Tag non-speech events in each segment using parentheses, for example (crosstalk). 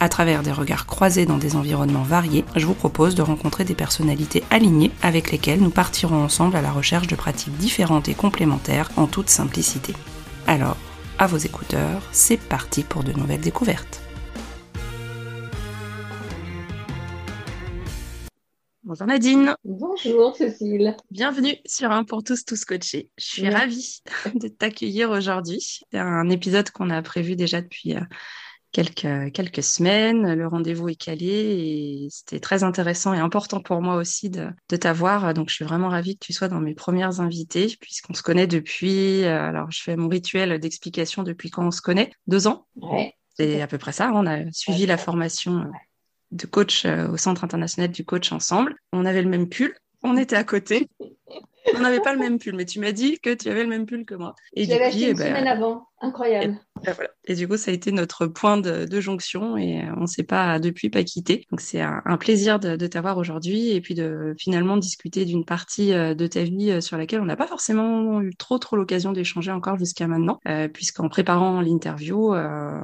à travers des regards croisés dans des environnements variés, je vous propose de rencontrer des personnalités alignées avec lesquelles nous partirons ensemble à la recherche de pratiques différentes et complémentaires en toute simplicité. Alors, à vos écouteurs, c'est parti pour de nouvelles découvertes. Bonjour Nadine. Bonjour Cécile. Bienvenue sur Un pour tous, tous coachés. Je suis ravie (laughs) de t'accueillir aujourd'hui. C'est un épisode qu'on a prévu déjà depuis euh, quelques, quelques semaines. Le rendez-vous est calé et c'était très intéressant et important pour moi aussi de, de t'avoir. Donc, je suis vraiment ravie que tu sois dans mes premières invitées puisqu'on se connaît depuis, euh, alors je fais mon rituel d'explication depuis quand on se connaît, deux ans. Ouais. C'est à peu près ça. On a suivi la formation euh, de coach euh, au Centre international du coach ensemble. On avait le même pull, on était à côté. (laughs) On n'avait pas le même pull, mais tu m'as dit que tu avais le même pull que moi. Et du acheté une eh ben, semaine avant. Incroyable. Et, voilà. et, du coup, ça a été notre point de, jonction et on ne s'est pas depuis pas quitté. Donc, c'est un, plaisir de, de t'avoir aujourd'hui et puis de finalement discuter d'une partie euh, de ta vie euh, sur laquelle on n'a pas forcément eu trop trop l'occasion d'échanger encore jusqu'à maintenant, euh, puisqu'en préparant l'interview, euh,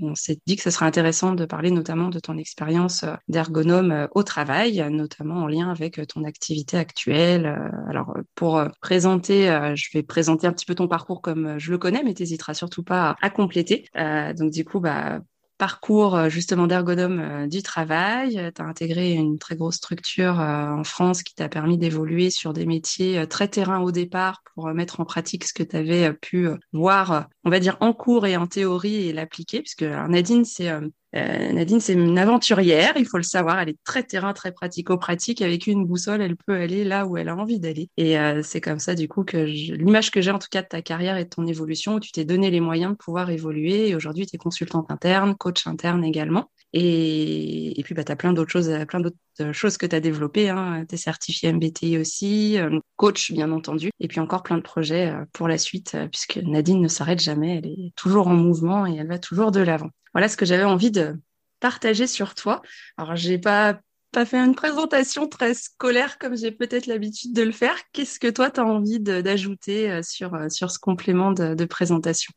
on s'est dit que ce serait intéressant de parler notamment de ton expérience d'ergonome au travail, notamment en lien avec ton activité actuelle. Alors, pour présenter, je vais présenter un petit peu ton parcours comme je le connais, mais surtout pas à, compléter. Euh, donc du coup, bah, parcours euh, justement d'ergonome euh, du travail. Tu as intégré une très grosse structure en France qui t'a permis d'évoluer sur des métiers très terrain au départ pour mettre en pratique ce que tu avais pu voir, on va dire, en cours et en théorie et l'appliquer. Puisque Nadine, c'est euh, Nadine, c'est une aventurière, il faut le savoir. Elle est très terrain, très pratico-pratique. Avec une boussole, elle peut aller là où elle a envie d'aller. Et euh, c'est comme ça, du coup, que l'image que j'ai en tout cas de ta carrière et de ton évolution, où tu t'es donné les moyens de pouvoir évoluer. Et aujourd'hui, tu es consultante interne, coach interne également. Et, et puis, bah, tu as plein d'autres choses, plein d'autres choses que tu as développées. Hein. Tu es certifié MBTI aussi, euh, coach, bien entendu. Et puis encore plein de projets pour la suite, puisque Nadine ne s'arrête jamais. Elle est toujours en mouvement et elle va toujours de l'avant voilà ce que j'avais envie de partager sur toi. Alors, j'ai pas pas fait une présentation très scolaire comme j'ai peut-être l'habitude de le faire. Qu'est-ce que toi, tu as envie d'ajouter euh, sur, euh, sur ce complément de, présentation?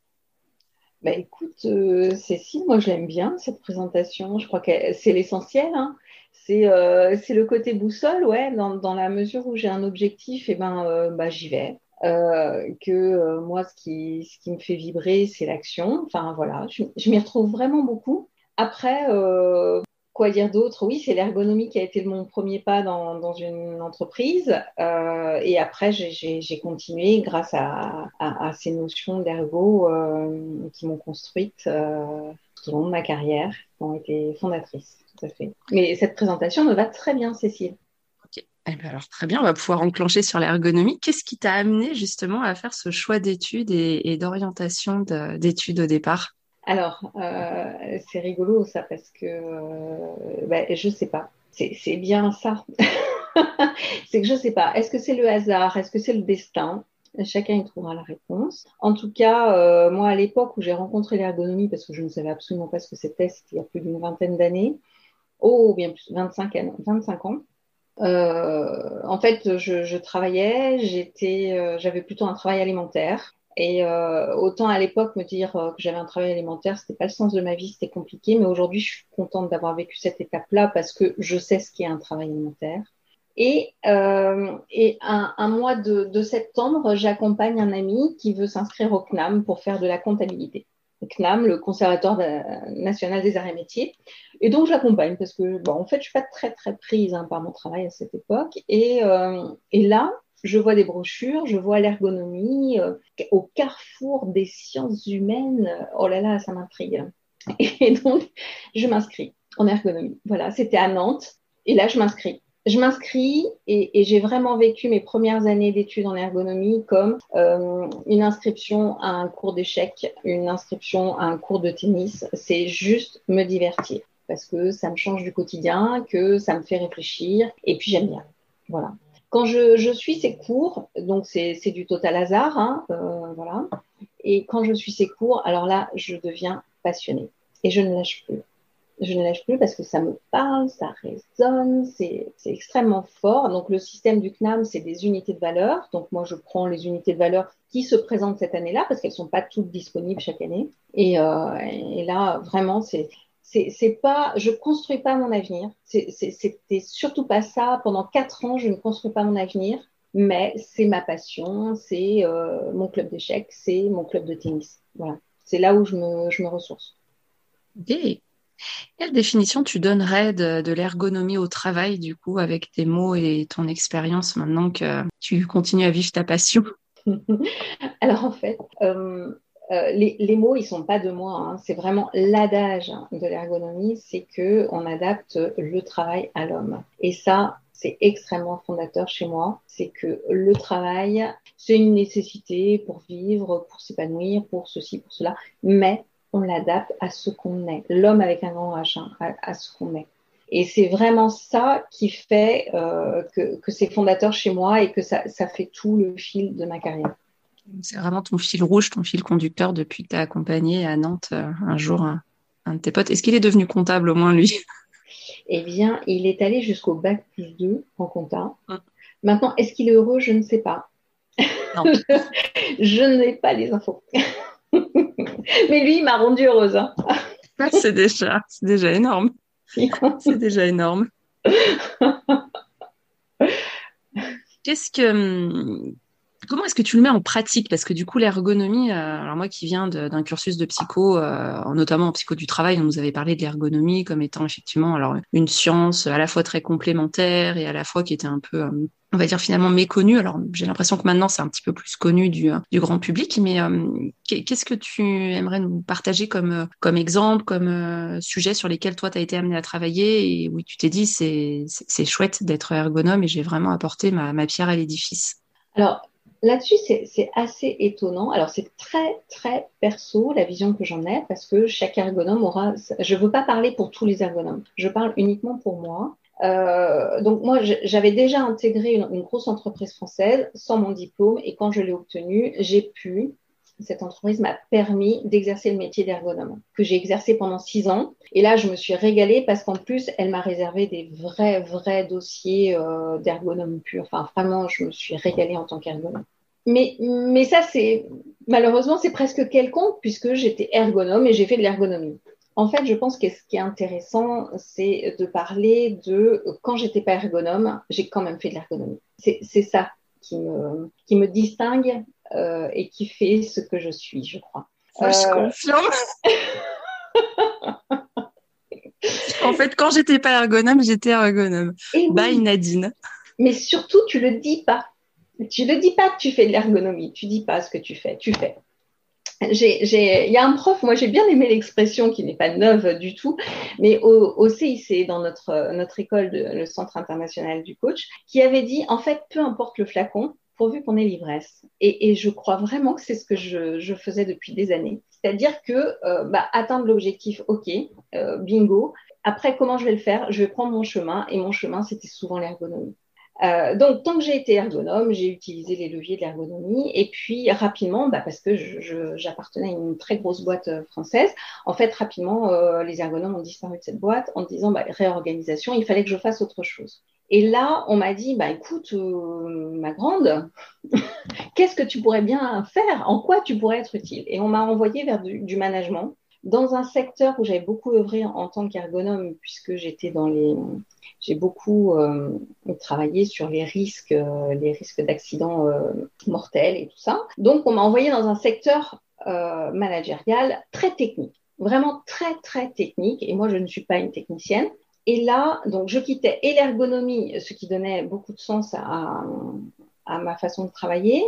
Bah, Écoute, euh, Cécile, moi, je l'aime bien, cette présentation. Je crois que c'est l'essentiel. Hein. C'est le côté boussole, ouais, dans, dans la mesure où j'ai un objectif, et eh ben, bah, j'y vais. Euh, que euh, moi, ce qui, me fait vibrer, c'est l'action. Enfin, voilà, je, m'y retrouve vraiment beaucoup. Après, euh, quoi dire d'autre? Oui, c'est l'ergonomie qui a été mon premier pas dans, une entreprise. Euh, et après, j'ai continué grâce à, à, ces notions d'ergo euh, qui m'ont construite tout au long de ma carrière, qui ont été fondatrices. Tout à fait. Mais cette présentation me va très bien, Cécile. Eh ben alors très bien, on va pouvoir enclencher sur l'ergonomie. Qu'est-ce qui t'a amené justement à faire ce choix d'études et, d'orientation d'études au départ? Alors, euh, c'est rigolo ça parce que euh, ben, je sais pas. C'est bien ça. (laughs) c'est que je sais pas. Est-ce que c'est le hasard? Est-ce que c'est le destin? Chacun y trouvera la réponse. En tout cas, euh, moi, à l'époque où j'ai rencontré l'ergonomie, parce que je ne savais absolument pas ce que c'était, c'était il y a plus d'une vingtaine d'années, oh, bien plus, 25, 25 ans, euh, en fait, je, je travaillais, j'étais, euh, j'avais plutôt un travail alimentaire. Et euh, autant à l'époque me dire euh, que j'avais un travail alimentaire, c'était pas le sens de ma vie, c'était compliqué. Mais aujourd'hui, je suis contente d'avoir vécu cette étape-là parce que je sais ce qu'est un travail alimentaire. Et, euh, et un, un, mois de, de septembre, j'accompagne un ami qui veut s'inscrire au CNAM pour faire de la comptabilité. CNAM, le Conservatoire national des arts et métiers. Et donc, j'accompagne parce que, bon, en fait, je suis pas très, très prise hein, par mon travail à cette époque. Et, euh, et là, je vois des brochures, je vois l'ergonomie euh, au carrefour des sciences humaines. Oh là là, ça m'intrigue. Et donc, je m'inscris en ergonomie. Voilà, c'était à Nantes. Et là, je m'inscris. Je m'inscris et, j'ai vraiment vécu mes premières années d'études en ergonomie comme euh, une inscription à un cours d'échecs, une inscription à un cours de tennis. C'est juste me divertir parce que ça me change du quotidien, que ça me fait réfléchir et puis j'aime bien. Voilà. Quand je, suis ces cours, donc c'est du total hasard, hein, euh, voilà. Et quand je suis ces cours, alors là, je deviens passionnée et je ne lâche plus. Je ne lâche plus parce que ça me parle, ça résonne, c'est extrêmement fort. Donc le système du CNAM, c'est des unités de valeur. Donc moi, je prends les unités de valeur qui se présentent cette année-là parce qu'elles sont pas toutes disponibles chaque année. Et, euh, là, vraiment, c'est c'est pas, je construis pas mon avenir. C'était surtout pas ça. Pendant quatre ans, je ne construis pas mon avenir, mais c'est ma passion, c'est euh, mon club d'échecs, c'est mon club de tennis. Voilà, c'est là où je me, ressource. Ok. Quelle définition tu donnerais de, l'ergonomie au travail, du coup, avec tes mots et ton expérience maintenant que tu continues à vivre ta passion? (laughs) Alors en fait, euh, euh, les, mots, ils sont pas de moi. Hein. C'est vraiment l'adage de l'ergonomie, c'est que on adapte le travail à l'homme. Et ça, c'est extrêmement fondateur chez moi. C'est que le travail, c'est une nécessité pour vivre, pour s'épanouir, pour ceci, pour cela. Mais on l'adapte à ce qu'on est. L'homme avec un grand H, hein, à, ce qu'on est. Et c'est vraiment ça qui fait euh, que, c'est fondateur chez moi et que ça fait tout le fil de ma carrière. C'est vraiment ton fil rouge, ton fil conducteur depuis que tu as accompagné à Nantes euh, un jour un, de tes potes. Est-ce qu'il est devenu comptable au moins lui? Eh bien, il est allé jusqu'au bac plus 2 en compta. Hum. Maintenant, est-ce qu'il est heureux? Je ne sais pas. Non. (laughs) je n'ai pas les infos. (laughs) (laughs) Mais lui, il m'a rendue heureuse. Hein. c'est déjà, c'est déjà énorme. c'est déjà énorme. Qu'est-ce que hum, Comment est-ce que tu le mets en pratique? Parce que du coup, l'ergonomie, euh, alors moi qui viens d'un cursus de psycho, euh, notamment en psycho du travail, on nous avait parlé de l'ergonomie comme étant effectivement alors une science à la fois très complémentaire et à la fois qui était un peu euh, on va dire finalement méconnue. Alors j'ai l'impression que maintenant c'est un petit peu plus connu du, grand public, mais qu'est-ce que tu aimerais nous partager comme, comme exemple, comme sujet sur lesquels toi tu as été amené à travailler et où tu t'es dit c'est, c'est, chouette d'être ergonome et j'ai vraiment apporté ma, ma pierre à l'édifice? Alors Là-dessus, c'est assez étonnant. Alors, c'est très, très perso, la vision que j'en ai, parce que chaque ergonome aura... Je ne veux pas parler pour tous les ergonomes, je parle uniquement pour moi. Euh, donc moi, j'avais déjà intégré une, grosse entreprise française sans mon diplôme, et quand je l'ai obtenu, j'ai pu cette entreprise m'a permis d'exercer le métier d'ergonome que j'ai exercé pendant six ans. Et là, je me suis régalée parce qu'en plus, elle m'a réservé des vrais, vrais dossiers euh, d'ergonome pur. Enfin, vraiment, je me suis régalée en tant qu'ergonome. Mais, mais ça, c'est malheureusement, c'est presque quelconque puisque j'étais ergonome et j'ai fait de l'ergonomie. En fait, je pense que ce qui est intéressant, c'est de parler de quand j'étais pas ergonome, j'ai quand même fait de l'ergonomie. C'est ça qui me, qui me distingue euh, et qui fait ce que je suis, je crois. je euh, confirme. (laughs) en fait, quand j'étais pas ergonome, j'étais ergonome. Bye Nadine. Mais surtout, tu le dis pas. Tu ne dis pas que tu fais de l'ergonomie, tu dis pas ce que tu fais, tu fais. Il y a un prof, moi j'ai bien aimé l'expression qui n'est pas neuve du tout, mais au, CIC, dans notre, notre école, le Centre international du coach, qui avait dit en fait, peu importe le flacon, pourvu qu'on ait l'ivresse. Et, je crois vraiment que c'est ce que je, faisais depuis des années. C'est-à-dire que euh, bah, atteindre l'objectif, ok, euh, bingo. Après, comment je vais le faire? Je vais prendre mon chemin, et mon chemin, c'était souvent l'ergonomie. Euh, donc, tant que j'ai été ergonome, j'ai utilisé les leviers de l'ergonomie. Et puis, rapidement, bah, parce que j'appartenais à une très grosse boîte euh, française, en fait, rapidement, euh, les ergonomes ont disparu de cette boîte en disant bah, réorganisation, il fallait que je fasse autre chose. Et là, on m'a dit, bah, écoute, ma grande, (laughs) qu'est-ce que tu pourrais bien faire? En quoi tu pourrais être utile? Et on m'a envoyé vers du management dans un secteur où j'avais beaucoup œuvré en tant qu'ergonome, puisque j'étais dans les, j'ai beaucoup euh, travaillé sur les risques, euh, les risques d'accidents euh, mortels et tout ça. Donc, on m'a envoyé dans un secteur managérial très technique, vraiment très très technique. Et moi, je ne suis pas une technicienne. Et là, donc, je quittais et l'ergonomie, ce qui donnait beaucoup de sens à, à ma façon de travailler,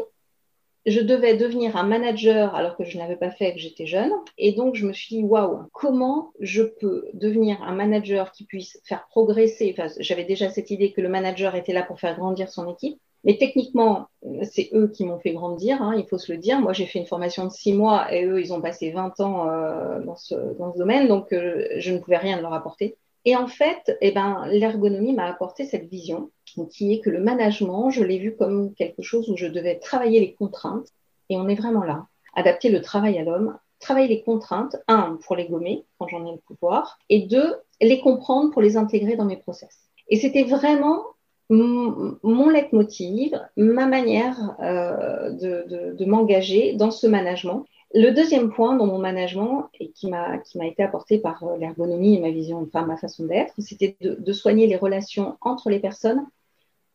je devais devenir un manager alors que je n'avais pas fait que j'étais jeune. Et donc, je me suis dit, waouh, comment je peux devenir un manager qui puisse faire progresser? Enfin, J'avais déjà cette idée que le manager était là pour faire grandir son équipe. Mais techniquement, c'est eux qui m'ont fait grandir, hein, il faut se le dire. Moi, j'ai fait une formation de six mois et eux, ils ont passé 20 ans euh, dans, ce, dans, ce, domaine, donc euh, je ne pouvais rien leur apporter. Et en fait, eh ben, l'ergonomie m'a apporté cette vision qui est que le management, je l'ai vu comme quelque chose où je devais travailler les contraintes. Et on est vraiment là. Adapter le travail à l'homme, travailler les contraintes, un, pour les gommer quand j'en ai le pouvoir, et deux, les comprendre pour les intégrer dans mes process. Et c'était vraiment mon leitmotiv, ma manière euh, de, de m'engager dans ce management. Le deuxième point dans mon management, et qui m'a été apporté par euh, l'ergonomie et ma vision, enfin ma façon d'être, c'était de, de, soigner les relations entre les personnes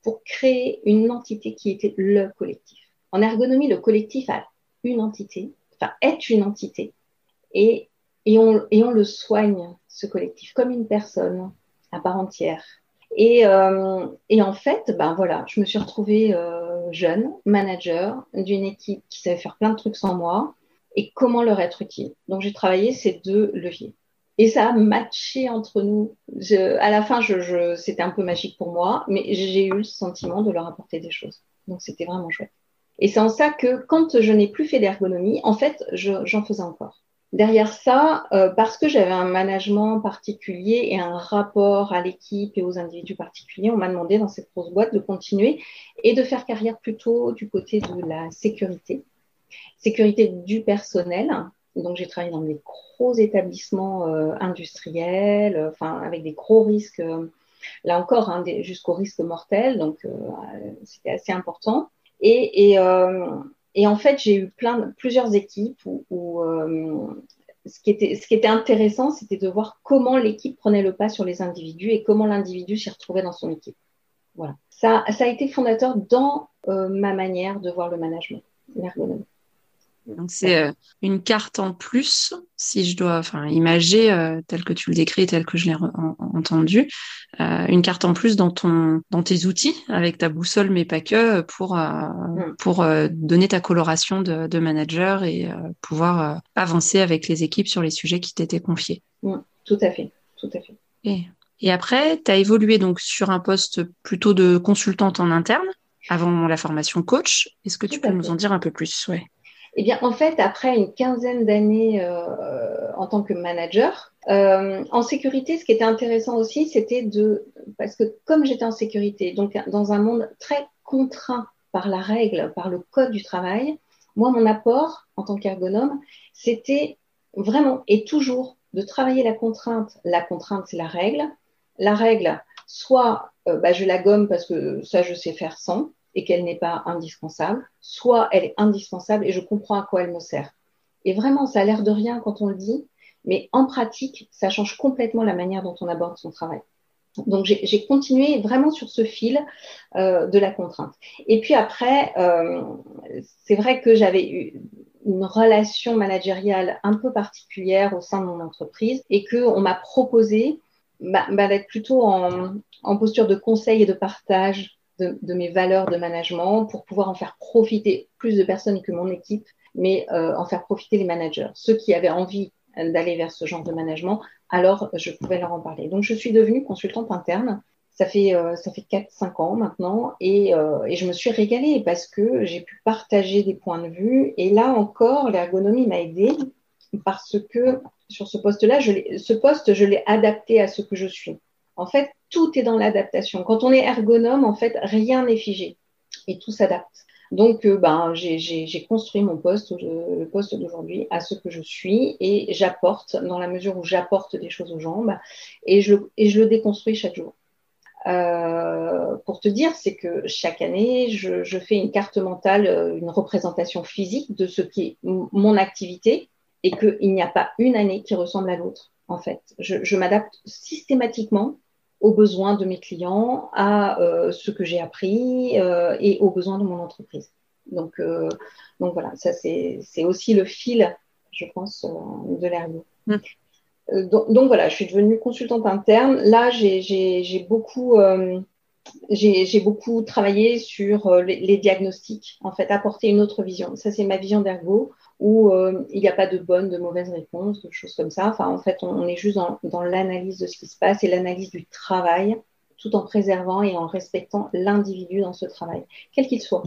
pour créer une entité qui était le collectif. En ergonomie, le collectif a une entité, enfin est une entité, et, et, on, et on le soigne, ce collectif, comme une personne à part entière. Et, euh, et, en fait, ben voilà, je me suis retrouvée euh, jeune, manager d'une équipe qui savait faire plein de trucs sans moi, et comment leur être utile. Donc j'ai travaillé ces deux leviers. Et ça a matché entre nous. à la fin, c'était un peu magique pour moi, mais j'ai eu le sentiment de leur apporter des choses. Donc c'était vraiment chouette. Et c'est en ça que quand je n'ai plus fait d'ergonomie, en fait, j'en faisais encore. Derrière ça, euh, parce que j'avais un management particulier et un rapport à l'équipe et aux individus particuliers, on m'a demandé dans cette grosse boîte de continuer et de faire carrière plutôt du côté de la sécurité sécurité du personnel. Donc, j'ai travaillé dans des gros établissements euh, industriels, euh, enfin, avec des gros risques, euh, là encore, hein, jusqu'au risque mortel. Donc, c'était assez important. Et, en fait, j'ai eu plein, plusieurs équipes où, ce, qui était, intéressant, c'était de voir comment l'équipe prenait le pas sur les individus et comment l'individu s'y retrouvait dans son équipe. Voilà. Ça, ça a été fondateur dans ma manière de voir le management, l'ergonomie. Donc c'est euh, une carte en plus, si je dois, enfin, imager euh, tel que tu le décris, tel que je l'ai entendu, euh, une carte en plus dans ton, dans tes outils, avec ta boussole, mais pas que, pour mm. pour donner ta coloration de, de manager et pouvoir avancer avec les équipes sur les sujets qui t'étaient confiés. Mm. Tout à fait, tout à fait. Et, et après, tu as évolué donc sur un poste plutôt de consultante en interne avant la formation coach. Est-ce que tu peux nous en dire un peu plus? Ouais. Eh bien, en fait, après une quinzaine d'années euh, en tant que manager, euh, en sécurité, ce qui était intéressant aussi, c'était de, parce que comme j'étais en sécurité, donc dans un monde très contraint par la règle, par le code du travail, moi, mon apport en tant qu'ergonome, c'était vraiment et toujours de travailler la contrainte. La contrainte, c'est la règle. La règle, soit euh, bah, je la gomme parce que ça, je sais faire sans, et qu'elle n'est pas indispensable, soit elle est indispensable et je comprends à quoi elle me sert. Et vraiment, ça a l'air de rien quand on le dit, mais en pratique, ça change complètement la manière dont on aborde son travail. Donc j'ai continué vraiment sur ce fil euh, de la contrainte. Et puis après, euh, c'est vrai que j'avais eu une relation managériale un peu particulière au sein de mon entreprise et qu'on m'a proposé bah, bah, d'être plutôt en, en posture de conseil et de partage de, mes valeurs de management pour pouvoir en faire profiter plus de personnes que mon équipe, mais euh, en faire profiter les managers. Ceux qui avaient envie d'aller vers ce genre de management, alors je pouvais leur en parler. Donc je suis devenue consultante interne. Ça fait euh, fait 4-5 ans maintenant et, euh, et, je me suis régalée parce que j'ai pu partager des points de vue et là encore l'ergonomie m'a aidée parce que sur ce poste-là, ce poste je l'ai adapté à ce que je suis. En fait, tout est dans l'adaptation. Quand on est ergonome, en fait, rien n'est figé et tout s'adapte. Donc, euh, ben, j'ai construit mon poste, le poste d'aujourd'hui, à ce que je suis et j'apporte, dans la mesure où j'apporte des choses aux ben, et, je, le déconstruis chaque jour. Euh, pour te dire, c'est que chaque année, je, fais une carte mentale, euh, une représentation physique de ce qui est mon activité et qu'il n'y a pas une année qui ressemble à l'autre, en fait. Je m'adapte systématiquement aux besoins de mes clients, à euh, ce que j'ai appris euh, et aux besoins de mon entreprise. Donc, euh, donc voilà, ça c'est aussi le fil, je pense, de l'ergo. Mm. Donc, donc, voilà, je suis devenue consultante interne. Là, j'ai beaucoup j'ai beaucoup travaillé sur euh, les, diagnostics, en fait, apporter une autre vision. Ça, c'est ma vision d'ergo, où euh, il n'y a pas de bonne, de mauvaise réponse, de choses comme ça. Enfin, en fait, on, est juste dans, l'analyse de ce qui se passe et l'analyse du travail, tout en préservant et en respectant l'individu dans ce travail, quel qu'il soit.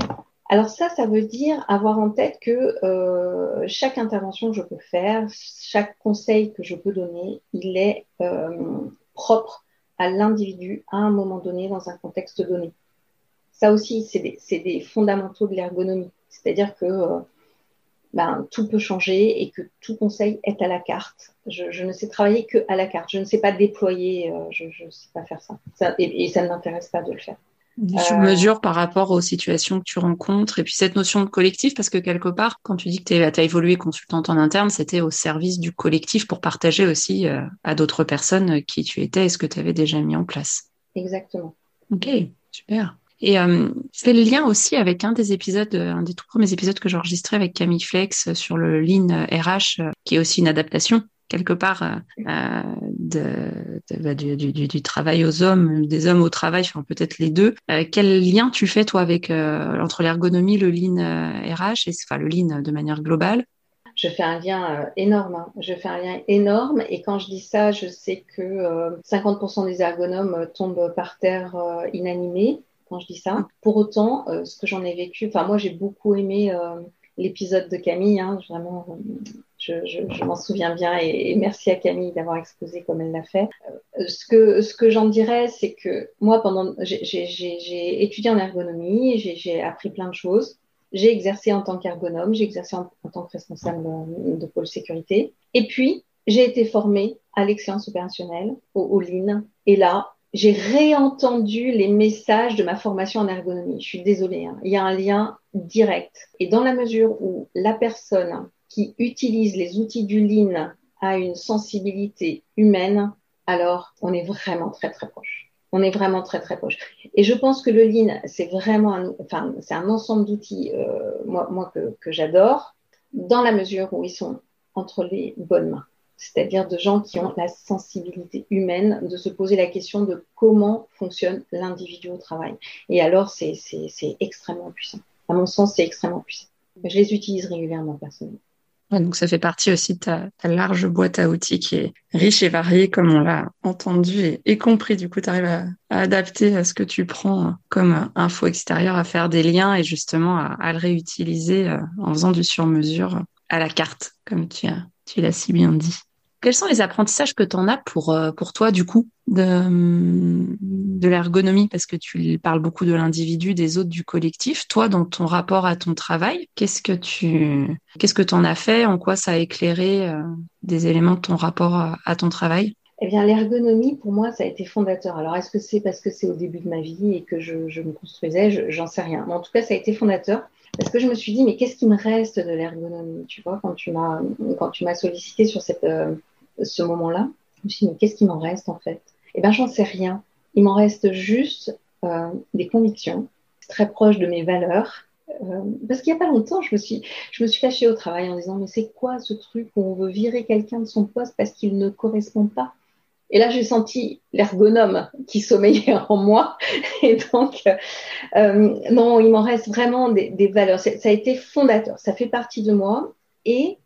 Alors ça, ça veut dire avoir en tête que euh, chaque intervention que je peux faire, chaque conseil que je peux donner, il est propre à l'individu à un moment donné dans un contexte donné. Ça aussi, c'est des, fondamentaux de l'ergonomie. C'est-à-dire que euh, ben, tout peut changer et que tout conseil est à la carte. Je, ne sais travailler que à la carte. Je ne sais pas déployer, euh, je ne sais pas faire ça. et, ça ne m'intéresse pas de le faire. Sur mesure par rapport aux situations que tu rencontres et puis cette notion de collectif parce que quelque part quand tu dis que tu as évolué consultante en interne c'était au service du collectif pour partager aussi euh, à d'autres personnes qui tu étais et ce que tu avais déjà mis en place. Exactement. Ok, super. Et euh, je fais le lien aussi avec un des épisodes, un des tout premiers épisodes que j'ai enregistré avec Camille Flex sur le Lean RH, qui est aussi une adaptation quelque part euh, euh, bah, du, travail aux hommes, des hommes au travail, enfin, peut-être les deux. Euh, quel lien tu fais toi avec entre l'ergonomie, le lean RH et enfin le lean de manière globale? Je fais un lien énorme. Hein. Je fais un lien énorme. Et quand je dis ça, je sais que 50% des ergonomes tombent par terre inanimés quand je dis ça. Pour autant, ce que j'en ai vécu, enfin moi j'ai beaucoup aimé l'épisode de Camille. Hein, vraiment, je, m'en souviens bien et, merci à Camille d'avoir exposé comme elle l'a fait. Euh, ce que, j'en dirais, c'est que moi, pendant, j'ai étudié en ergonomie, j'ai appris plein de choses. J'ai exercé en tant qu'ergonome, j'ai exercé en, tant que responsable de pôle sécurité. Et puis, j'ai été formée à l'excellence opérationnelle, au, au. Et là, j'ai réentendu les messages de ma formation en ergonomie. Je suis désolée, hein. il y a un lien direct. Et dans la mesure où la personne qui utilise les outils du Lean a une sensibilité humaine, alors on est vraiment très très proche. On est vraiment très très proche. Et je pense que le Lean, c'est vraiment un, ensemble d'outils, euh, moi que, que j'adore, dans la mesure où ils sont entre les bonnes mains. C'est-à-dire de gens qui ont la sensibilité humaine de se poser la question de comment fonctionne l'individu au travail. Et alors, c'est extrêmement puissant. À mon sens, c'est extrêmement puissant. Je les utilise régulièrement personnellement donc ça fait partie aussi de ta, large boîte à outils qui est riche et variée, comme on l'a entendu et, compris. Du coup, tu arrives à, adapter à ce que tu prends comme info extérieure, à faire des liens et justement à, le réutiliser euh, en faisant du sur-mesure à la carte, comme tu, tu l'as si bien dit. Quels sont les apprentissages que tu en as pour, euh, pour toi, du coup, de, de l'ergonomie? Parce que tu parles beaucoup de l'individu, des autres, du collectif. Toi, dans ton rapport à ton travail, qu'est-ce que tu qu'est-ce que en as fait? En quoi ça a éclairé euh, des éléments de ton rapport à, ton travail? Eh bien, l'ergonomie, pour moi, ça a été fondateur. Alors, est-ce que c'est parce que c'est au début de ma vie et que je, je me construisais? J'en sais rien. Mais en tout cas, ça a été fondateur. Parce que je me suis dit, mais qu'est-ce qui me reste de l'ergonomie? Tu vois, quand tu m'as quand tu m'as sollicité sur cette, euh, ce moment-là. Je me suis dit, mais qu'est-ce qui m'en reste en fait? Eh bien, j'en sais rien. Il m'en reste juste euh, des convictions très proches de mes valeurs. Euh, parce qu'il n'y a pas longtemps, je me suis, je me suis fâchée au travail en disant, mais c'est quoi ce truc où on veut virer quelqu'un de son poste parce qu'il ne correspond pas? Et là, j'ai senti l'ergonome qui sommeillait en moi. (laughs) Et donc, euh, non, il m'en reste vraiment des, des valeurs. Ça a été fondateur. Ça fait partie de moi. Et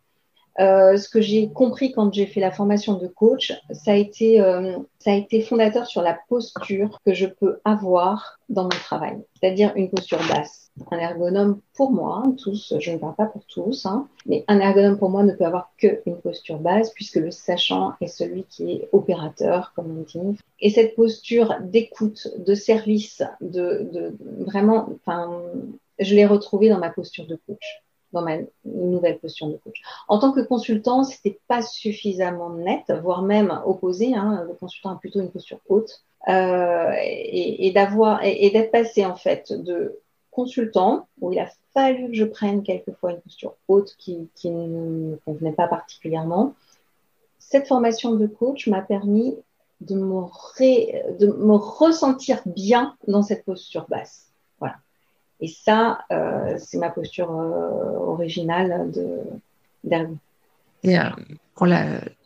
euh, ce que j'ai compris quand j'ai fait la formation de coach, ça a été euh, ça a été fondateur sur la posture que je peux avoir dans mon travail, c'est-à-dire une posture basse. Un ergonome pour moi, hein, tous, je ne parle pas pour tous, hein, mais un ergonome pour moi ne peut avoir qu'une posture basse puisque le sachant est celui qui est opérateur, comme on dit. Et cette posture d'écoute, de service, de, de vraiment, enfin, je l'ai retrouvée dans ma posture de coach dans ma nouvelle posture de coach. En tant que consultant, c'était pas suffisamment net, voire même opposé. Hein, le consultant a plutôt une posture haute euh, et, et d'avoir et, d'être passé en fait de consultant où il a fallu que je prenne quelquefois une posture haute qui, qui ne me convenait pas particulièrement. Cette formation de coach m'a permis de me, ré, de me ressentir bien dans cette posture basse. Et ça, euh, c'est ma posture euh, originale de pour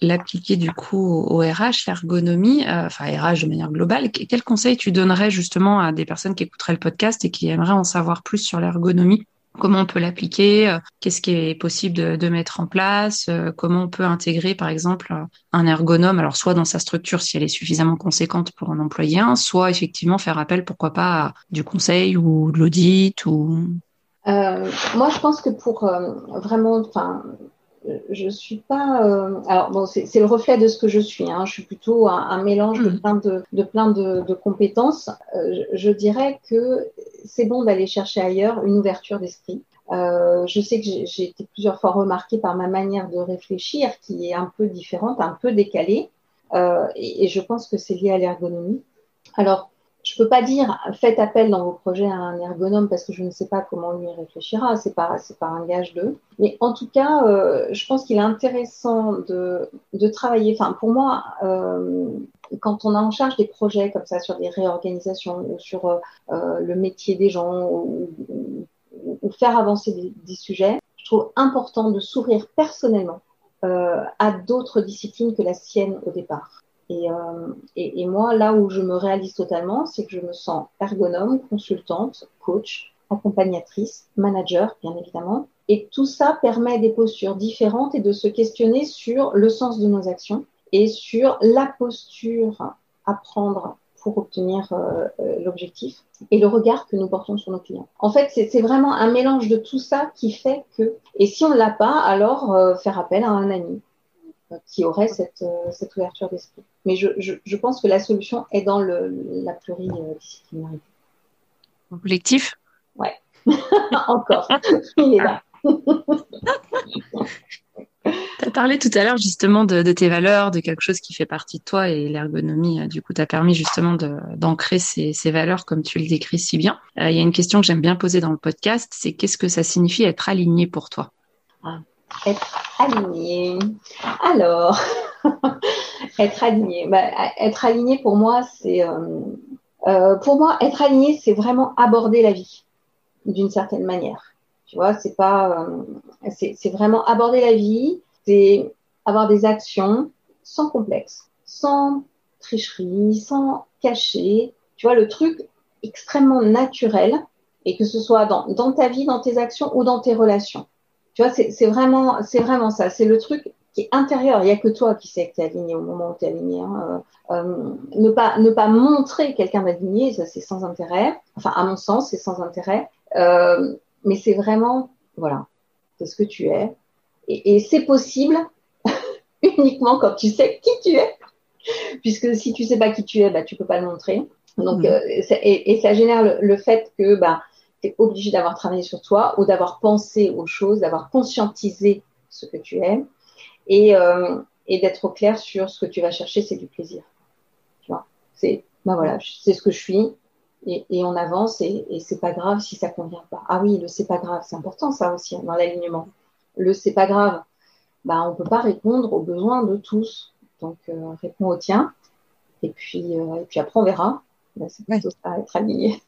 l'appliquer du coup au RH, l'ergonomie, enfin RH de manière globale, quel conseil tu donnerais justement à des personnes qui écouteraient le podcast et qui aimeraient en savoir plus sur l'ergonomie? Comment on peut l'appliquer, euh, qu'est-ce qui est possible de, mettre en place, euh, comment on peut intégrer par exemple un ergonome, alors soit dans sa structure si elle est suffisamment conséquente pour en employer un, soit effectivement faire appel pourquoi pas à du conseil ou de l'audit ou. Euh, moi, je pense que pour vraiment, enfin, je suis pas. alors bon, c'est le reflet de ce que je suis. Hein. Je suis plutôt un, mélange de hmm. plein de, de plein de, compétences. Je, je, dirais que c'est bon d'aller chercher ailleurs une ouverture d'esprit. Euh, je sais que j'ai été plusieurs fois remarquée par ma manière de réfléchir qui est un peu différente, un peu décalée, euh, et, je pense que c'est lié à l'ergonomie. Alors, je peux pas dire faites appel dans vos projets à un ergonome parce que je ne sais pas comment lui réfléchira, c'est pas c'est pas un gage de. Mais en tout cas, euh, je pense qu'il est intéressant de, travailler. Enfin, pour moi, euh, quand on a en charge des projets comme ça sur des réorganisations ou sur euh, le métier des gens ou, faire avancer des, sujets, je trouve important de s'ouvrir personnellement à d'autres disciplines que la sienne au départ. Et, euh, et, moi, là où je me réalise totalement, c'est que je me sens ergonome, consultante, coach, accompagnatrice, manager, bien évidemment. Et tout ça permet des postures différentes et de se questionner sur le sens de nos actions et sur la posture à prendre pour obtenir euh, euh, l'objectif et le regard que nous portons sur nos clients. En fait, c'est vraiment un mélange de tout ça qui fait que, et si on ne l'a pas, alors faire appel à un ami qui aurait cette, cette ouverture d'esprit. Mais je, je, je, pense que la solution est dans le, la pluridisciplinarité. Collectif Ouais, (laughs) encore, il est là. (laughs) Tu as parlé tout à l'heure justement de, tes valeurs, de quelque chose qui fait partie de toi et l'ergonomie, euh, du coup, t'a permis justement d'ancrer ces, valeurs comme tu le décris si bien. Euh, il y a une question que j'aime bien poser dans le podcast, c'est qu'est-ce que ça signifie être aligné pour toi? Ah, Être aligné. Alors, (laughs) être aligné. Bah, être aligné pour moi, c'est euh, pour moi être aligné, c'est vraiment aborder la vie d'une certaine manière. Tu vois, c'est pas, c'est vraiment aborder la vie c'est avoir des actions sans complexe, sans tricherie, sans cacher. Tu vois, le truc extrêmement naturel et que ce soit dans ta vie, dans tes actions ou dans tes relations. Tu vois, c'est vraiment, c'est vraiment ça. C'est le truc qui est intérieur. Il n'y a que toi qui sais que tu es aligné au moment où tu es aligné. Hein. Euh, euh, ne, pas, ne pas montrer quelqu'un d'aligné, ça c'est sans intérêt. Enfin, à mon sens, c'est sans intérêt. Euh, mais c'est vraiment, voilà, c'est ce que tu es. Et, c'est possible (laughs) uniquement quand tu sais qui tu es. Puisque si tu sais pas qui tu es, bah, tu peux pas le montrer. Donc, mhm. euh, et, ça génère le, fait que bah, tu es obligé d'avoir travaillé sur toi ou d'avoir pensé aux choses, d'avoir conscientisé ce que tu es et, euh, et d'être au clair sur ce que tu vas chercher, c'est du plaisir. Tu vois, c'est bah voilà, c'est ce que je suis et, et on avance et, et c'est pas grave si ça convient pas. Ah oui, le c'est pas grave, c'est important ça aussi hein, dans l'alignement le c'est pas grave, bah, on peut pas répondre aux besoins de tous. Donc, euh, réponds au tien. Et puis, euh, et puis après, on verra. C'est plutôt ça, être aligné.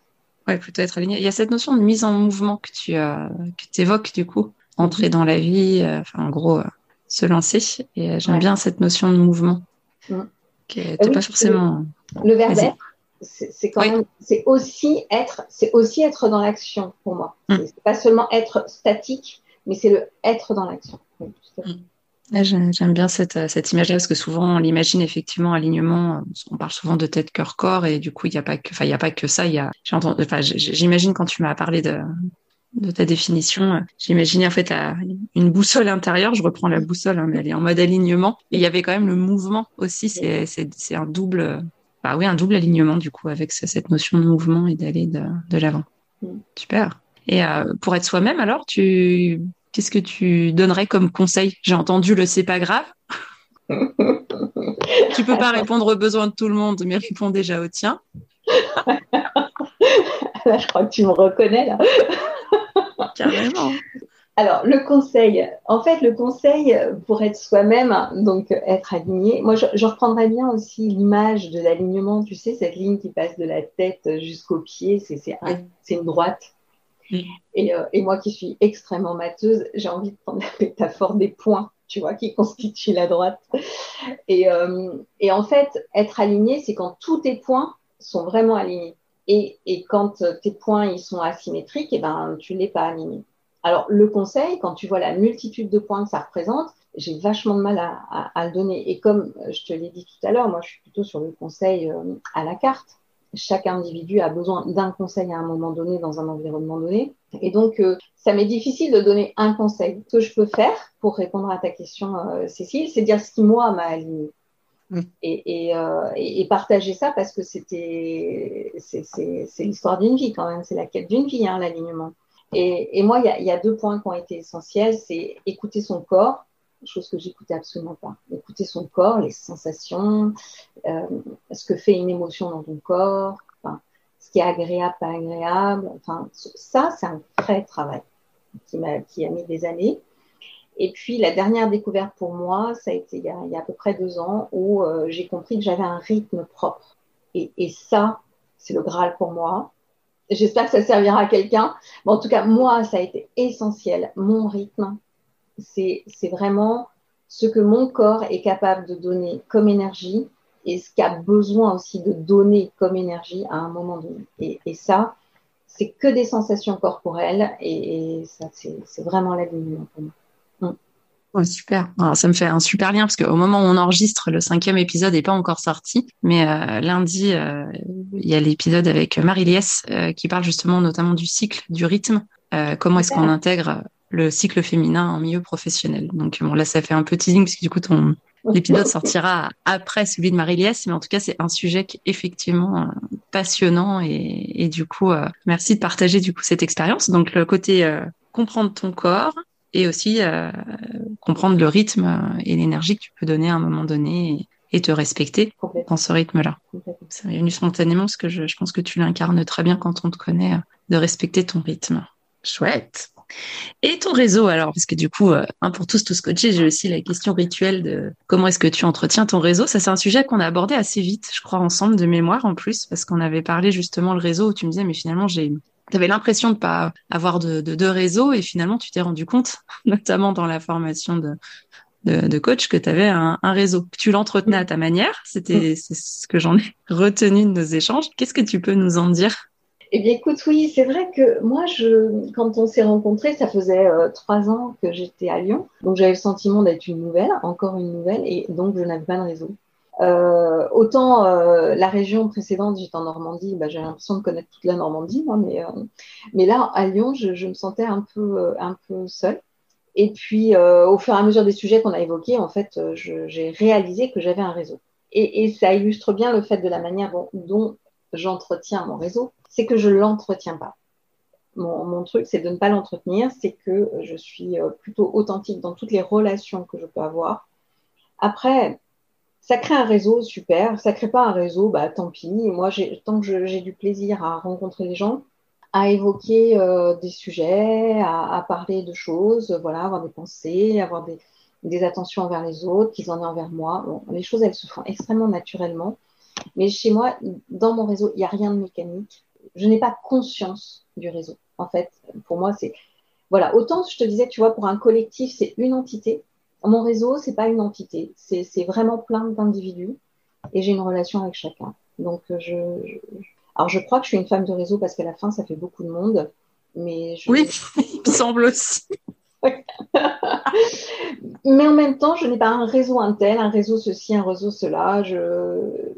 Ouais, plutôt être aligné. Il y a cette notion de mise en mouvement que tu euh, que évoques, du coup. Entrer dans la vie, euh, enfin, en gros, se lancer. Et j'aime bien cette notion de mouvement. Qui ah pas forcément. Le, verbe être, c'est quand même, c'est aussi être, c'est aussi être dans l'action pour moi. Mm. C'est pas seulement être statique, mais c'est le être dans l'action. Mm. J'aime bien cette, cette image-là parce que souvent on l'imagine effectivement alignement. On parle souvent de tête, cœur, corps et du coup il n'y a pas que, enfin il y a pas que ça. Il y a, enfin j'imagine quand tu m'as parlé de, de ta définition, j'imaginais en fait une boussole intérieure. Je reprends la boussole, hein, mais elle est en mode alignement. Et il y avait quand même le mouvement aussi. C'est c'est un double, bah oui un double alignement du coup avec cette notion de mouvement et d'aller de, de l'avant. Mm. Super. Et euh, pour être soi-même, alors, tu qu'est-ce que tu donnerais comme conseil? J'ai entendu le c'est pas grave. (laughs) tu peux pas répondre aux besoins de tout le monde, mais réponds déjà au tien. (laughs) là, je crois que tu me reconnais là. (laughs) Carrément. Alors, le conseil, en fait, le conseil pour être soi-même, donc être aligné, moi je, je reprendrais bien aussi l'image de l'alignement, tu sais, cette ligne qui passe de la tête jusqu'au pied, c'est une droite. Mm. Et, euh, et, moi qui suis extrêmement mateuse, j'ai envie de prendre la métaphore des points. tu vois, qui constitue la droite. Et, euh, et en fait, être aligné, c'est quand tous tes points sont vraiment alignés. Et, quand tes points ils sont asymétriques, et eh ben tu l'es pas aligné. Alors le conseil, quand tu vois la multitude de points que ça représente, j'ai vachement de mal à, le donner. Et comme je te l'ai dit tout à l'heure, moi je suis plutôt sur le conseil euh, à la carte chaque individu a besoin d'un conseil à un moment donné dans un environnement donné. Et donc, euh, ça m'est difficile de donner un conseil. Ce que je peux faire pour répondre à ta question, euh, Cécile, c'est dire ce qui, moi, m'a aligné. Mm. Et, et, euh, et, partager ça parce que c'était c'est l'histoire d'une vie quand même, c'est la quête d'une vie, hein, l'alignement. Et, moi, il y y a, deux points qui ont été essentiels, c'est écouter son corps chose que j'écoutais absolument pas. Écouter son corps, les sensations, euh, ce que fait une émotion dans ton corps, ce qui est agréable, pas agréable. Enfin, ça, c'est un vrai travail qui, m'a, a mis des années. Et puis la dernière découverte pour moi, ça a été il y a, il y a à peu près deux ans où euh, j'ai compris que j'avais un rythme propre. Et, et ça, c'est le Graal pour moi. J'espère que ça servira à quelqu'un. Mais en tout cas, moi, ça a été essentiel. Mon rythme, c'est vraiment ce que mon corps est capable de donner comme énergie et ce qu'il a besoin aussi de donner comme énergie à un moment donné. Et, et ça, c'est que des sensations corporelles et, et ça, c'est vraiment l'alignement pour moi. Mm. super. Alors, ça me fait un super lien parce qu'au moment où on enregistre, le cinquième épisode n'est pas encore sorti, mais euh, lundi, euh, il y a l'épisode avec Marie-Liès euh, qui parle justement notamment du cycle, du rythme, comment est-ce qu'on intègre le cycle féminin en milieu professionnel. Donc bon, là, ça fait un petit teasing parce que du coup, ton l'épisode sortira après celui de Marie-Liès, mais en tout cas, c'est un sujet qui est effectivement euh, passionnant et, et du coup, euh, merci de partager du coup cette expérience. Donc le côté euh, comprendre ton corps et aussi comprendre le rythme et l'énergie que tu peux donner à un moment donné et, te respecter dans ce rythme-là. Ça m'est venu spontanément parce que je, je pense que tu l'incarnes très bien quand on te connaît, de respecter ton rythme. Chouette. Et ton réseau, alors, parce que du coup, euh, un pour tous, tous coachés, j'ai aussi la question rituelle de comment est-ce que tu entretiens ton réseau. Ça, c'est un sujet qu'on a abordé assez vite, je crois, ensemble, de mémoire en plus, parce qu'on avait parlé justement le réseau où tu me disais, mais finalement, j'ai tu avais l'impression de pas avoir de, deux réseaux et finalement tu t'es rendu compte, (laughs) notamment dans la formation de, de, coach, que tu avais un, réseau, que tu l'entretenais à ta manière. C'était c'est ce que j'en ai (laughs) retenu de nos échanges. Qu'est-ce que tu peux nous en dire? Eh bien, écoute, oui, c'est vrai que moi, quand on s'est rencontrés, ça faisait euh, trois ans que j'étais à Lyon. Donc, j'avais le sentiment d'être une nouvelle, encore une nouvelle, et donc je n'avais pas de réseau. Euh, autant euh, la région précédente, j'étais en Normandie, bah, j'avais l'impression de connaître toute la Normandie, mais, mais là, à Lyon, je, me sentais un peu, un peu seule. Et puis, au fur et à mesure des sujets qu'on a évoqués, en fait, j'ai réalisé que j'avais un réseau. Et, ça illustre bien le fait de la manière dont j'entretiens mon réseau c'est que je l'entretiens pas. Mon, truc, c'est de ne pas l'entretenir, c'est que je suis euh, plutôt authentique dans toutes les relations que je peux avoir. Après, ça crée un réseau, super. Ça crée pas un réseau, bah tant pis. Moi, tant que j'ai du plaisir à rencontrer les gens, à évoquer euh, des sujets, à, parler de choses, voilà, avoir des pensées, avoir des, attentions envers les autres, qu'ils en aient envers moi. les choses, elles se font extrêmement naturellement. Mais chez moi, dans mon réseau, il n'y a rien de mécanique je n'ai pas conscience du réseau. En fait, pour moi, c'est voilà. Autant je te disais, tu vois, pour un collectif, c'est une entité. Mon réseau, c'est pas une entité. C'est vraiment plein d'individus et j'ai une relation avec chacun. Donc, je, alors je crois que je suis une femme de réseau parce qu'à la fin, ça fait beaucoup de monde. Mais oui, (laughs) il me semble aussi. (laughs) mais en même temps, je n'ai pas un réseau un tel, un réseau ceci, un réseau cela. Je...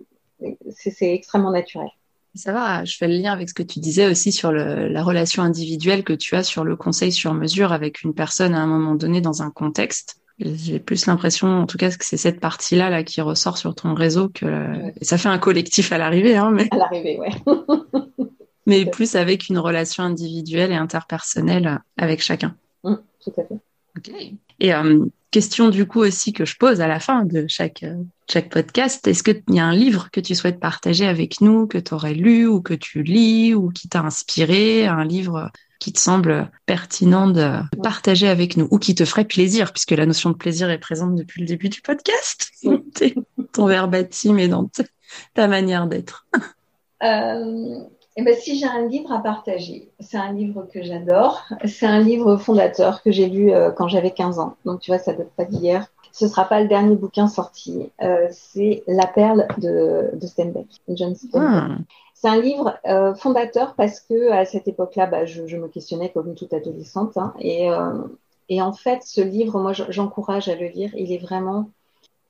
C'est extrêmement naturel. Ça va, je fais le lien avec ce que tu disais aussi sur le, la relation individuelle que tu as sur le conseil sur mesure avec une personne à un moment donné dans un contexte. J'ai plus l'impression, en tout cas, que c'est cette partie-là là qui ressort sur ton réseau que et ça fait un collectif à l'arrivée, hein, mais à l'arrivée, ouais. (laughs) mais plus avec une relation individuelle et interpersonnelle avec chacun. Mmh, tout à fait. Ok. Et euh, question du coup aussi que je pose à la fin de chaque euh, chaque podcast, est-ce qu'il y a un livre que tu souhaites partager avec nous, que tu aurais lu ou que tu lis ou qui t'a inspiré, un livre qui te semble pertinent de partager avec nous ou qui te ferait plaisir, puisque la notion de plaisir est présente depuis le début du podcast, (laughs) ton verbatim et dans ta manière d'être. Euh, eh ben, si j'ai un livre à partager, c'est un livre que j'adore. C'est un livre fondateur que j'ai lu euh, quand j'avais 15 ans. Donc, tu vois, ça date pas d'hier. Ce sera pas le dernier bouquin sorti. Euh, c'est La perle de, de Steinbeck, John Steinbeck. Ah. C'est un livre euh, fondateur parce que à cette époque-là, bah, je, je, me questionnais comme toute adolescente. Hein, et, et en fait, ce livre, moi, j'encourage à le lire. Il est vraiment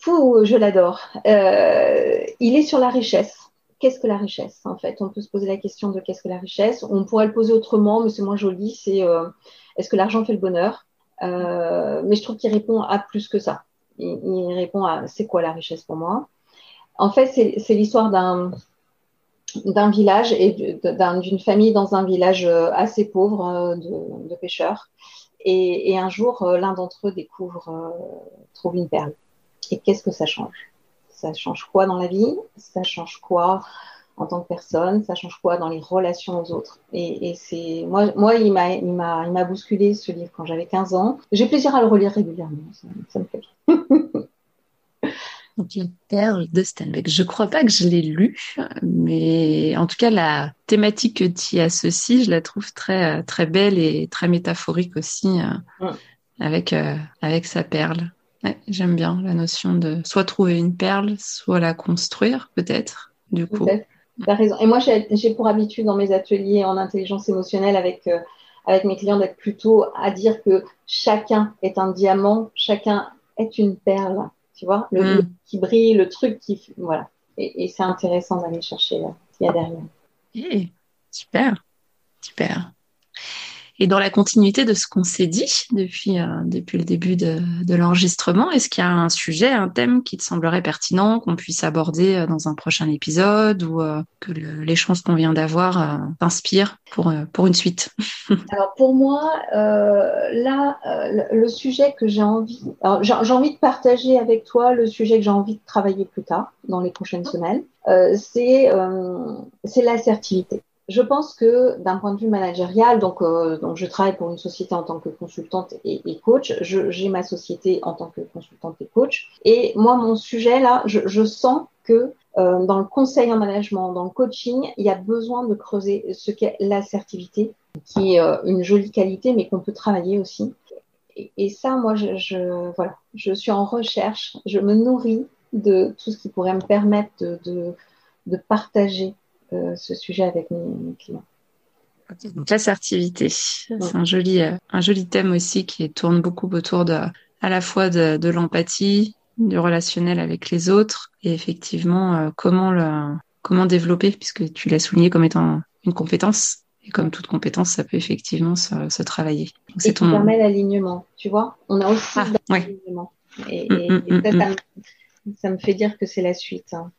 fou, je l'adore. Il est sur la richesse qu'est-ce que la richesse En fait, on peut se poser la question de qu'est-ce que la richesse. On pourrait le poser autrement, mais c'est moins joli. C'est euh, est-ce que l'argent fait le bonheur? Euh, Mais je trouve qu'il répond à plus que ça. Il, répond à c'est quoi la richesse pour moi? En fait, c'est l'histoire d'un village et d'une famille dans un village euh, assez pauvre de, pêcheurs. Et un jour, l'un d'entre eux découvre, trouve une perle. Et qu'est-ce que ça change? Ça change quoi dans la vie? Ça change quoi en tant que personne? Ça change quoi dans les relations aux autres? Et, c'est moi, moi, il m'a, il m'a, il m'a bousculé ce livre quand j'avais 15 ans. J'ai plaisir à le relire régulièrement. Ça, me fait (laughs) Donc, la perle de Steinbeck. Je crois pas que je l'ai lu, mais en tout cas, la thématique que tu y associes, je la trouve très, très belle et très métaphorique aussi, euh, mm. avec, euh, avec sa perle. J'aime bien la notion de soit trouver une perle, soit la construire, peut-être, du coup. Tu as raison. Et moi, j'ai pour habitude dans mes ateliers en intelligence émotionnelle avec, euh, avec mes clients d'être plutôt à dire que chacun est un diamant, chacun est une perle, tu vois, le, mm. qui brille, le truc qui. Voilà. Et, c'est intéressant d'aller chercher là, ce qu'il y a derrière. Super, super. Et dans la continuité de ce qu'on s'est dit depuis, euh, depuis le début de, de l'enregistrement, est-ce qu'il y a un sujet, un thème qui te semblerait pertinent qu'on puisse aborder euh, dans un prochain épisode ou euh, que l'échange qu'on vient d'avoir t'inspire pour, pour une suite? (laughs) Alors pour moi, là, le sujet que j'ai envie, j'ai envie de partager avec toi le sujet que j'ai envie de travailler plus tard, dans les prochaines semaines, c'est c'est l'assertivité. Je pense que d'un point de vue managérial, donc, euh, donc je travaille pour une société en tant que consultante et, coach. J'ai ma société en tant que consultante et coach. Et moi, mon sujet là, je, je sens que euh, dans le conseil en management, dans le coaching, il y a besoin de creuser ce qu'est l'assertivité, qui est euh, une jolie qualité, mais qu'on peut travailler aussi. Et, et ça, moi, je, je, voilà, je suis en recherche, je me nourris de tout ce qui pourrait me permettre de, de, de partager ce sujet avec mes, clients. Donc l'assertivité, c'est un joli, euh, un joli thème aussi qui tourne beaucoup autour de, à la fois de, de l'empathie, du relationnel avec les autres et effectivement euh, comment le, comment développer puisque tu l'as souligné comme étant une compétence et comme toute compétence, ça peut effectivement se, se travailler. Donc, et ton... permet l'alignement, tu vois. On a aussi ah, l'alignement. Et, mm, mm, mm, ça, ça, me, ça, me, fait dire que c'est la suite. Hein.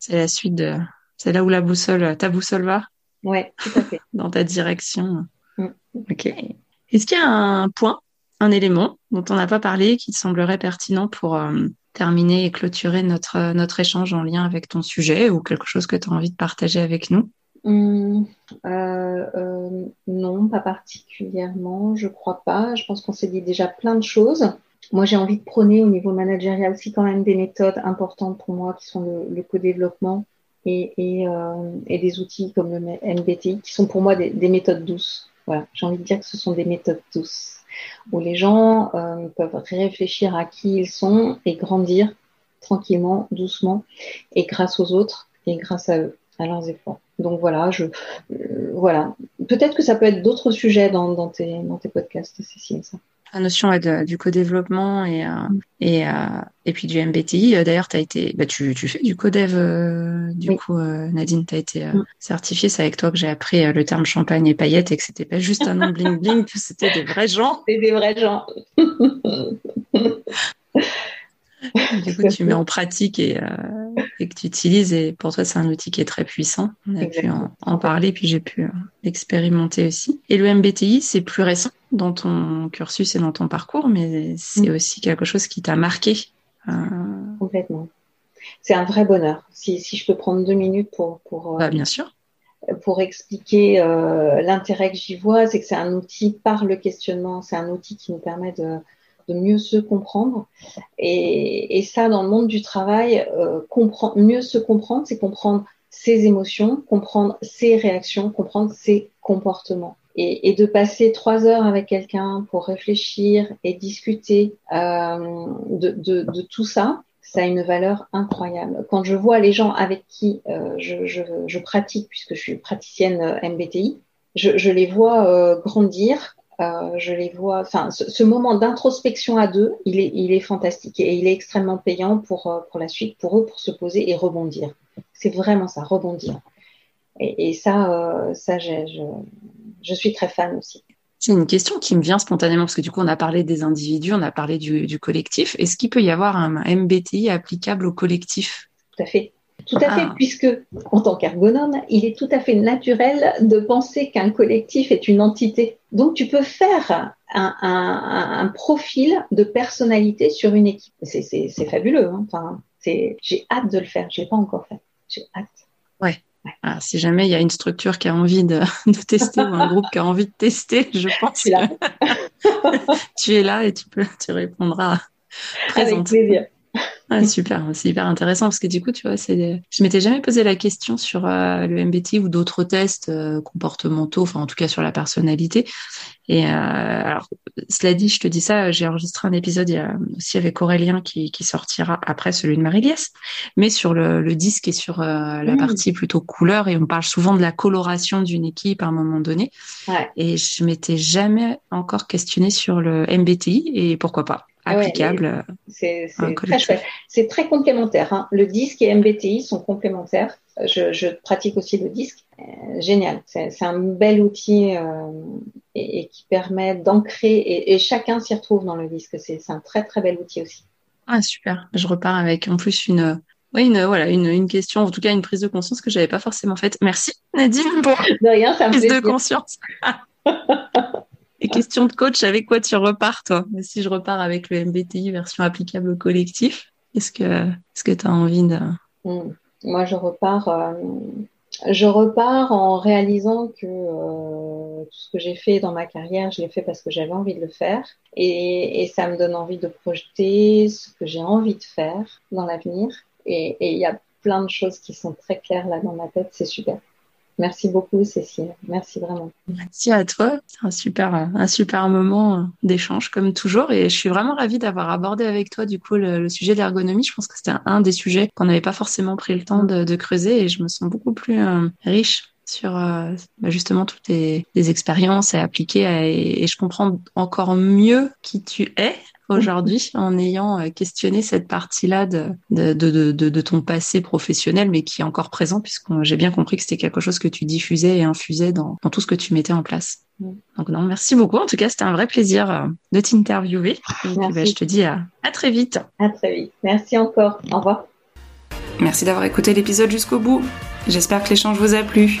C'est la suite de, c'est là où la boussole, ta boussole va? Oui, tout à fait. (laughs) Dans ta direction. Mm. Ok. Est-ce qu'il y a un point, un élément dont on n'a pas parlé qui te semblerait pertinent pour euh, terminer et clôturer notre, notre échange en lien avec ton sujet ou quelque chose que tu as envie de partager avec nous? Mm. euh, euh, non, pas particulièrement, je crois pas. Je pense qu'on s'est dit déjà plein de choses. Moi, j'ai envie de prôner au niveau managérial aussi quand même des méthodes importantes pour moi qui sont le, le co-développement, et, et, euh, et, des outils comme le MBTI qui sont pour moi des, des méthodes douces. Voilà, j'ai envie de dire que ce sont des méthodes douces où les gens euh, peuvent réfléchir à qui ils sont et grandir tranquillement, doucement et grâce aux autres et grâce à eux, à leurs efforts. Donc voilà, je euh, voilà. Peut-être que ça peut être d'autres sujets dans, dans, tes, dans tes podcasts, Cécile. Ça la notion de, du co-développement et, euh, et, euh, et puis du MBTI. Euh, d'ailleurs, as été, bah, tu, tu fais du codev, euh, du coup, Nadine, tu as été mm. certifiée. C'est avec toi que j'ai appris le terme champagne et paillettes et que c'était pas juste un nom bling bling, que c'était des vrais gens. C'est des vrais gens. (laughs) du coup, tu mets en pratique et, euh, et que tu utilises. Et pour toi, c'est un outil qui est très puissant. On a pu en, parler, puis j'ai pu l'expérimenter aussi. Et le MBTI, c'est plus récent dans ton cursus et dans ton parcours, mais c'est mm. aussi quelque chose qui t'a marqué. Euh... Complètement. C'est un vrai bonheur. Si, si, je peux prendre deux minutes pour... pour euh, bah, bien sûr. Pour expliquer euh, l'intérêt que j'y vois, c'est que c'est un outil par le questionnement, c'est un outil qui nous permet de de mieux se comprendre. Et, ça, dans le monde du travail, euh, mieux se comprendre, c'est comprendre ses émotions, comprendre ses réactions, comprendre ses comportements. Et, de passer trois heures avec quelqu'un pour réfléchir et discuter euh, de, tout ça, ça a une valeur incroyable. Quand je vois les gens avec qui euh, je, pratique, puisque je suis praticienne euh, MBTI, je, les vois grandir, je les vois. Enfin, ce, moment d'introspection à deux, il est, il est fantastique et il est extrêmement payant pour pour la suite, pour eux, pour se poser et rebondir. C'est vraiment ça, rebondir. Et, ça, ça, je, je suis très fan aussi. C'est une question qui me vient spontanément parce que du coup, on a parlé des individus, on a parlé du, collectif. Est-ce qu'il peut y avoir un MBTI applicable au collectif? Tout à fait. Tout à fait, ah. puisque en tant qu'ergonome, il est tout à fait naturel de penser qu'un collectif est une entité. Donc, tu peux faire un, profil de personnalité sur une équipe. C'est fabuleux. Hein. Enfin, j'ai hâte de le faire. Je l'ai pas encore fait. J'ai hâte. Ouais. Ah, si jamais il y a une structure qui a envie de, (laughs) tester ou un groupe qui a envie de tester, je pense que (laughs) tu es là et tu peux, tu répondras présente. Avec plaisir. Ah, super, c'est hyper intéressant parce que du coup, tu vois, c'est, je m'étais jamais posé la question sur euh, le MBTI ou d'autres tests euh, comportementaux, enfin en tout cas sur la personnalité. Et euh, alors, cela dit, je te dis ça, j'ai enregistré un épisode il y a, aussi avec Aurélien qui, qui sortira après celui de Marie-Liesse, mais sur le, le, disque et sur la mmh. partie plutôt couleur. Et on parle souvent de la coloration d'une équipe à un moment donné. Ouais. Et je m'étais jamais encore questionné sur le MBTI et pourquoi pas. Ah applicable. c'est très, très complémentaire. Hein. Le disque et MBTI sont complémentaires. Je, pratique aussi le disque. Euh, génial. C'est un bel outil euh, et, qui permet d'ancrer et, chacun s'y retrouve dans le disque. C'est un très très bel outil aussi. Ah super. Je repars avec en plus une oui, une, voilà, une, une, question, en tout cas une prise de conscience que j'avais pas forcément faite. Merci Nadine pour de rien, ça prise de conscience. (laughs) Et question de coach, avec quoi tu repars, toi? Si je repars avec le MBTI version applicable au collectif, est-ce que est-ce que tu as envie de... Hmm. Moi, je repars, euh, je repars en réalisant que euh, tout ce que j'ai fait dans ma carrière, je l'ai fait parce que j'avais envie de le faire. Et, et, ça me donne envie de projeter ce que j'ai envie de faire dans l'avenir. Et il y a plein de choses qui sont très claires là dans ma tête, c'est super. Merci beaucoup, Cécile. Merci vraiment. Merci à toi. Un super, un super moment d'échange, comme toujours. Et je suis vraiment ravie d'avoir abordé avec toi, du coup, le, sujet de l'ergonomie. Je pense que c'était un des sujets qu'on n'avait pas forcément pris le temps de, creuser et je me sens beaucoup plus euh, riche sur euh, bah, justement toutes les, expériences à appliquer et, je comprends encore mieux qui tu es aujourd'hui (laughs) en ayant euh, questionné cette partie-là de de, de, de, ton passé professionnel, mais qui est encore présent puisque j'ai bien compris que c'était quelque chose que tu diffusais et infusais dans, dans tout ce que tu mettais en place. Mm. Donc non, merci beaucoup. En tout cas, c'était un vrai plaisir euh, de t'interviewer. Bah, je te dis à, à très vite. À très vite. Merci encore. Au revoir. Merci d'avoir écouté l'épisode jusqu'au bout. J'espère que l'échange vous a plu.